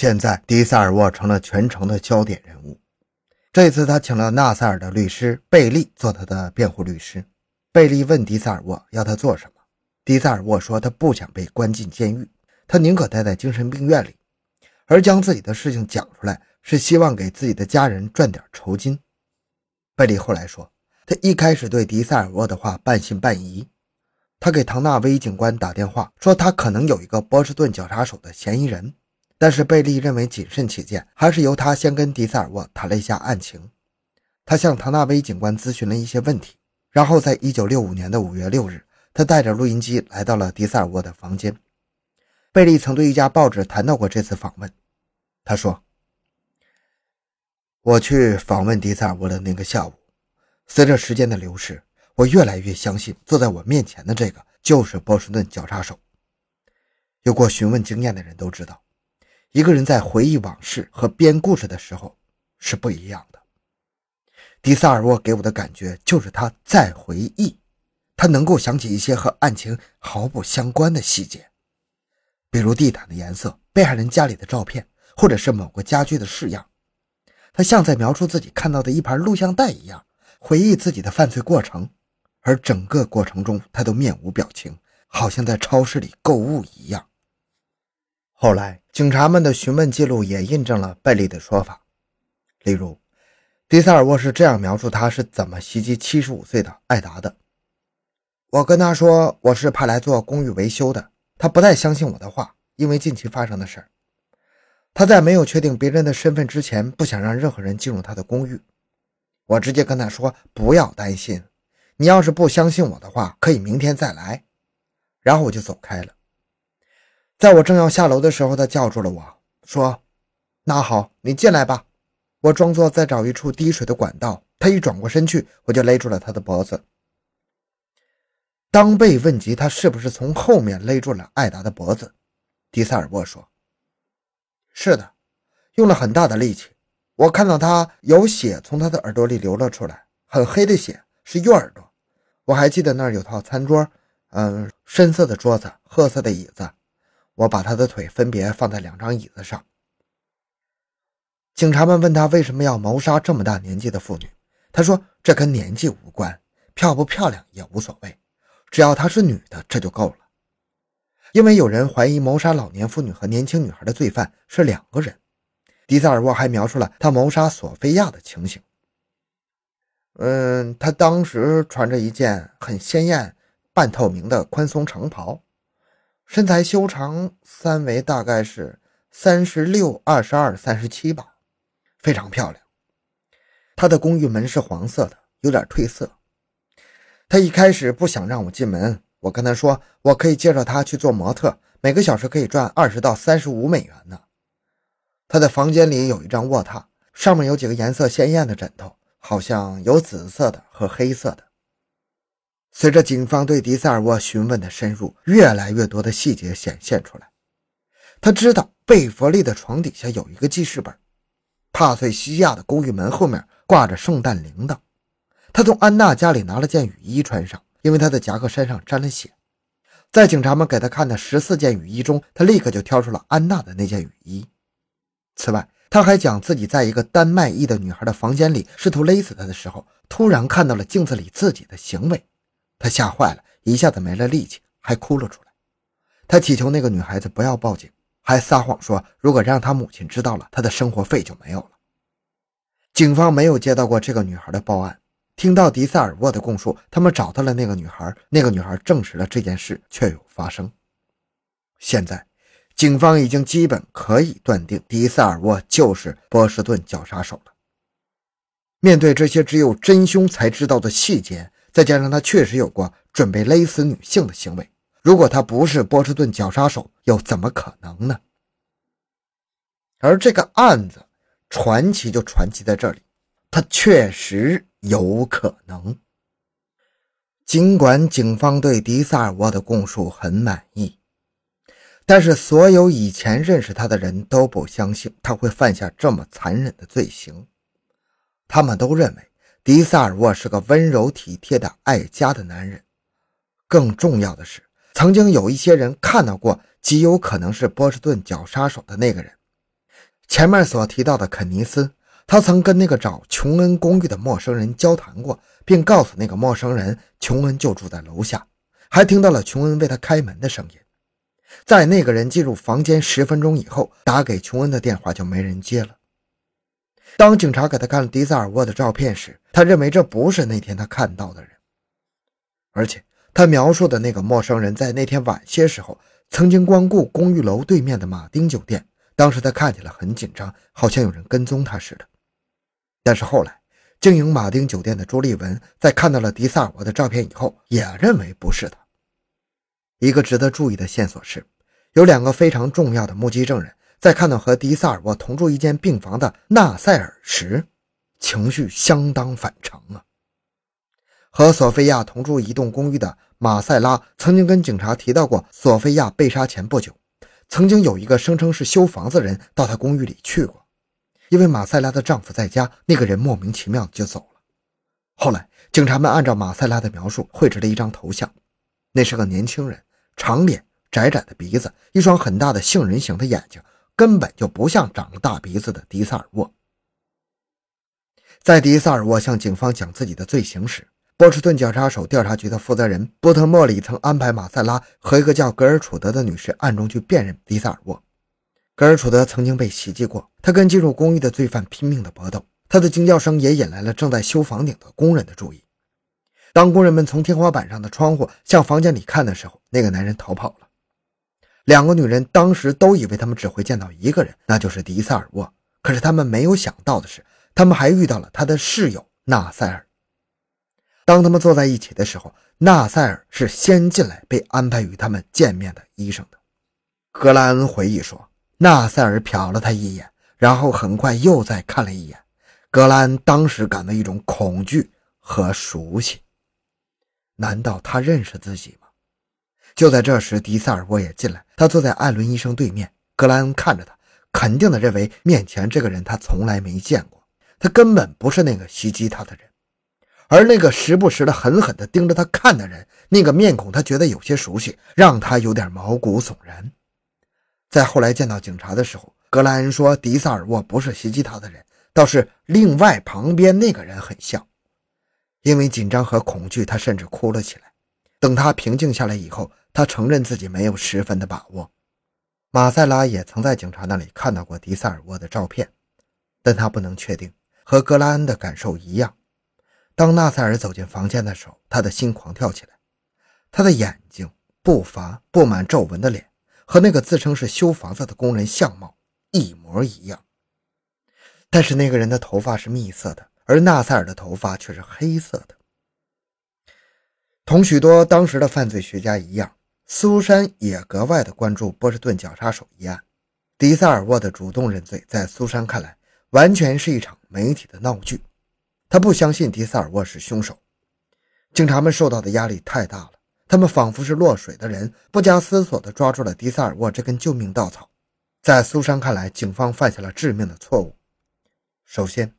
现在，迪萨尔沃成了全城的焦点人物。这次，他请了纳塞尔的律师贝利做他的辩护律师。贝利问迪萨尔沃要他做什么，迪萨尔沃说他不想被关进监狱，他宁可待在精神病院里，而将自己的事情讲出来是希望给自己的家人赚点酬金。贝利后来说，他一开始对迪萨尔沃的话半信半疑。他给唐纳威警官打电话说，他可能有一个波士顿绞杀手的嫌疑人，但是贝利认为谨慎起见，还是由他先跟迪萨尔沃谈了一下案情。他向唐纳威警官咨询了一些问题，然后在一九六五年的五月六日，他带着录音机来到了迪萨尔沃的房间。贝利曾对一家报纸谈到过这次访问，他说：“我去访问迪萨尔沃的那个下午，随着时间的流逝。”我越来越相信，坐在我面前的这个就是波士顿绞杀手。有过询问经验的人都知道，一个人在回忆往事和编故事的时候是不一样的。迪萨尔沃给我的感觉就是他在回忆，他能够想起一些和案情毫不相关的细节，比如地毯的颜色、被害人家里的照片，或者是某个家具的式样。他像在描述自己看到的一盘录像带一样，回忆自己的犯罪过程。而整个过程中，他都面无表情，好像在超市里购物一样。后来，警察们的询问记录也印证了贝利的说法。例如，迪萨尔沃是这样描述他是怎么袭击75岁的艾达的：“我跟他说我是派来做公寓维修的，他不太相信我的话，因为近期发生的事儿。他在没有确定别人的身份之前，不想让任何人进入他的公寓。我直接跟他说不要担心。”你要是不相信我的话，可以明天再来。然后我就走开了。在我正要下楼的时候，他叫住了我说：“那好，你进来吧。”我装作在找一处滴水的管道。他一转过身去，我就勒住了他的脖子。当被问及他是不是从后面勒住了艾达的脖子，迪塞尔沃说：“是的，用了很大的力气。我看到他有血从他的耳朵里流了出来，很黑的血，是右耳朵。”我还记得那儿有套餐桌，嗯，深色的桌子，褐色的椅子。我把他的腿分别放在两张椅子上。警察们问他为什么要谋杀这么大年纪的妇女，他说这跟年纪无关，漂不漂亮也无所谓，只要她是女的这就够了。因为有人怀疑谋杀老年妇女和年轻女孩的罪犯是两个人。迪塞尔沃还描述了他谋杀索菲亚的情形。嗯，他当时穿着一件很鲜艳、半透明的宽松长袍，身材修长，三围大概是三十六、二十二、三十七吧，非常漂亮。他的公寓门是黄色的，有点褪色。他一开始不想让我进门，我跟他说我可以介绍他去做模特，每个小时可以赚二十到三十五美元呢。他的房间里有一张卧榻，上面有几个颜色鲜艳的枕头。好像有紫色的和黑色的。随着警方对迪塞尔沃询问的深入，越来越多的细节显现出来。他知道贝弗利的床底下有一个记事本，帕翠西亚的公寓门后面挂着圣诞铃铛。他从安娜家里拿了件雨衣穿上，因为他的夹克衫上沾了血。在警察们给他看的十四件雨衣中，他立刻就挑出了安娜的那件雨衣。此外，他还讲自己在一个丹麦裔的女孩的房间里试图勒死她的时候，突然看到了镜子里自己的行为，他吓坏了，一下子没了力气，还哭了出来。他祈求那个女孩子不要报警，还撒谎说如果让他母亲知道了，他的生活费就没有了。警方没有接到过这个女孩的报案，听到迪塞尔沃的供述，他们找到了那个女孩，那个女孩证实了这件事确有发生。现在。警方已经基本可以断定，迪塞尔沃就是波士顿绞杀手了。面对这些只有真凶才知道的细节，再加上他确实有过准备勒死女性的行为，如果他不是波士顿绞杀手，又怎么可能呢？而这个案子传奇就传奇在这里，他确实有可能。尽管警方对迪萨尔沃的供述很满意。但是，所有以前认识他的人都不相信他会犯下这么残忍的罪行。他们都认为迪萨尔沃是个温柔体贴的爱家的男人。更重要的是，曾经有一些人看到过极有可能是波士顿绞杀手的那个人。前面所提到的肯尼斯，他曾跟那个找琼恩公寓的陌生人交谈过，并告诉那个陌生人琼恩就住在楼下，还听到了琼恩为他开门的声音。在那个人进入房间十分钟以后，打给琼恩的电话就没人接了。当警察给他看了迪萨尔沃的照片时，他认为这不是那天他看到的人，而且他描述的那个陌生人在那天晚些时候曾经光顾公寓楼对面的马丁酒店，当时他看起来很紧张，好像有人跟踪他似的。但是后来，经营马丁酒店的朱立文在看到了迪萨尔沃的照片以后，也认为不是他。一个值得注意的线索是，有两个非常重要的目击证人，在看到和迪萨尔沃同住一间病房的纳塞尔时，情绪相当反常啊。和索菲亚同住一栋公寓的马塞拉曾经跟警察提到过，索菲亚被杀前不久，曾经有一个声称是修房子人到她公寓里去过，因为马塞拉的丈夫在家，那个人莫名其妙就走了。后来，警察们按照马塞拉的描述绘制了一张头像，那是个年轻人。长脸、窄窄的鼻子、一双很大的杏仁形的眼睛，根本就不像长了大鼻子的迪萨尔沃。在迪萨尔沃向警方讲自己的罪行时，波士顿检察手调查局的负责人波特莫里曾安排马塞拉和一个叫格尔楚德的女士暗中去辨认迪萨尔沃。格尔楚德曾经被袭击过，他跟进入公寓的罪犯拼命的搏斗，他的惊叫声也引来了正在修房顶的工人的注意。当工人们从天花板上的窗户向房间里看的时候，那个男人逃跑了。两个女人当时都以为他们只会见到一个人，那就是迪塞尔沃。可是他们没有想到的是，他们还遇到了他的室友纳塞尔。当他们坐在一起的时候，纳塞尔是先进来被安排与他们见面的医生的。格兰恩回忆说，纳塞尔瞟了他一眼，然后很快又再看了一眼。格兰恩当时感到一种恐惧和熟悉。难道他认识自己吗？就在这时，迪萨尔沃也进来。他坐在艾伦医生对面。格兰恩看着他，肯定的认为面前这个人他从来没见过，他根本不是那个袭击他的人。而那个时不时的狠狠地盯着他看的人，那个面孔他觉得有些熟悉，让他有点毛骨悚然。在后来见到警察的时候，格兰恩说迪萨尔沃不是袭击他的人，倒是另外旁边那个人很像。因为紧张和恐惧，他甚至哭了起来。等他平静下来以后，他承认自己没有十分的把握。马塞拉也曾在警察那里看到过迪塞尔沃的照片，但他不能确定。和格拉恩的感受一样，当纳塞尔走进房间的时候，他的心狂跳起来。他的眼睛、步伐、布满皱纹的脸，和那个自称是修房子的工人相貌一模一样。但是那个人的头发是蜜色的。而纳塞尔的头发却是黑色的。同许多当时的犯罪学家一样，苏珊也格外的关注波士顿绞杀手一案。迪萨尔沃的主动认罪，在苏珊看来，完全是一场媒体的闹剧。他不相信迪萨尔沃是凶手。警察们受到的压力太大了，他们仿佛是落水的人，不加思索地抓住了迪萨尔沃这根救命稻草。在苏珊看来，警方犯下了致命的错误。首先，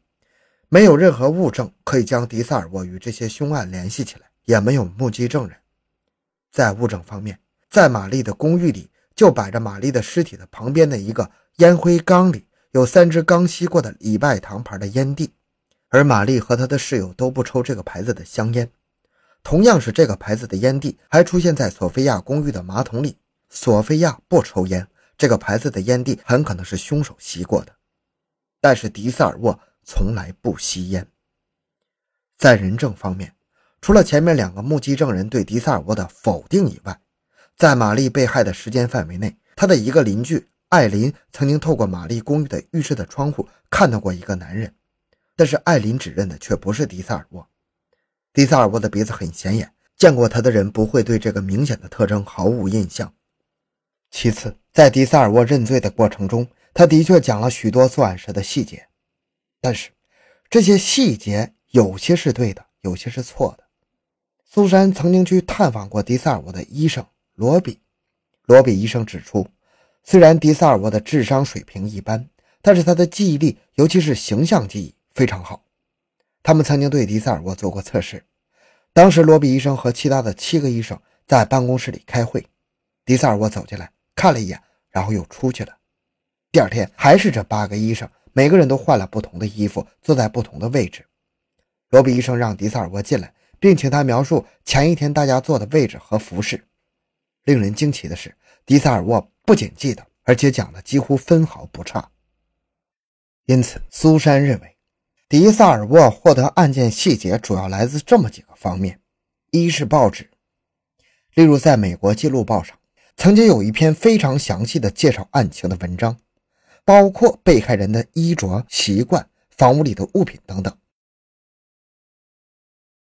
没有任何物证可以将迪萨尔沃与这些凶案联系起来，也没有目击证人。在物证方面，在玛丽的公寓里就摆着玛丽的尸体的旁边的一个烟灰缸里有三支刚吸过的礼拜堂牌的烟蒂，而玛丽和她的室友都不抽这个牌子的香烟。同样是这个牌子的烟蒂还出现在索菲亚公寓的马桶里。索菲亚不抽烟，这个牌子的烟蒂很可能是凶手吸过的，但是迪塞尔沃。从来不吸烟。在人证方面，除了前面两个目击证人对迪萨尔沃的否定以外，在玛丽被害的时间范围内，他的一个邻居艾琳曾经透过玛丽公寓的浴室的窗户看到过一个男人，但是艾琳指认的却不是迪萨尔沃。迪萨尔沃的鼻子很显眼，见过他的人不会对这个明显的特征毫无印象。其次，在迪萨尔沃认罪的过程中，他的确讲了许多作案时的细节。但是，这些细节有些是对的，有些是错的。苏珊曾经去探访过迪萨尔沃的医生罗比，罗比医生指出，虽然迪萨尔沃的智商水平一般，但是他的记忆力，尤其是形象记忆非常好。他们曾经对迪萨尔沃做过测试。当时，罗比医生和其他的七个医生在办公室里开会，迪萨尔沃走进来看了一眼，然后又出去了。第二天还是这八个医生，每个人都换了不同的衣服，坐在不同的位置。罗比医生让迪萨尔沃进来，并请他描述前一天大家坐的位置和服饰。令人惊奇的是，迪萨尔沃不仅记得，而且讲的几乎分毫不差。因此，苏珊认为，迪萨尔沃获得案件细节主要来自这么几个方面：一是报纸，例如在美国记录报上，曾经有一篇非常详细的介绍案情的文章。包括被害人的衣着习惯、房屋里的物品等等，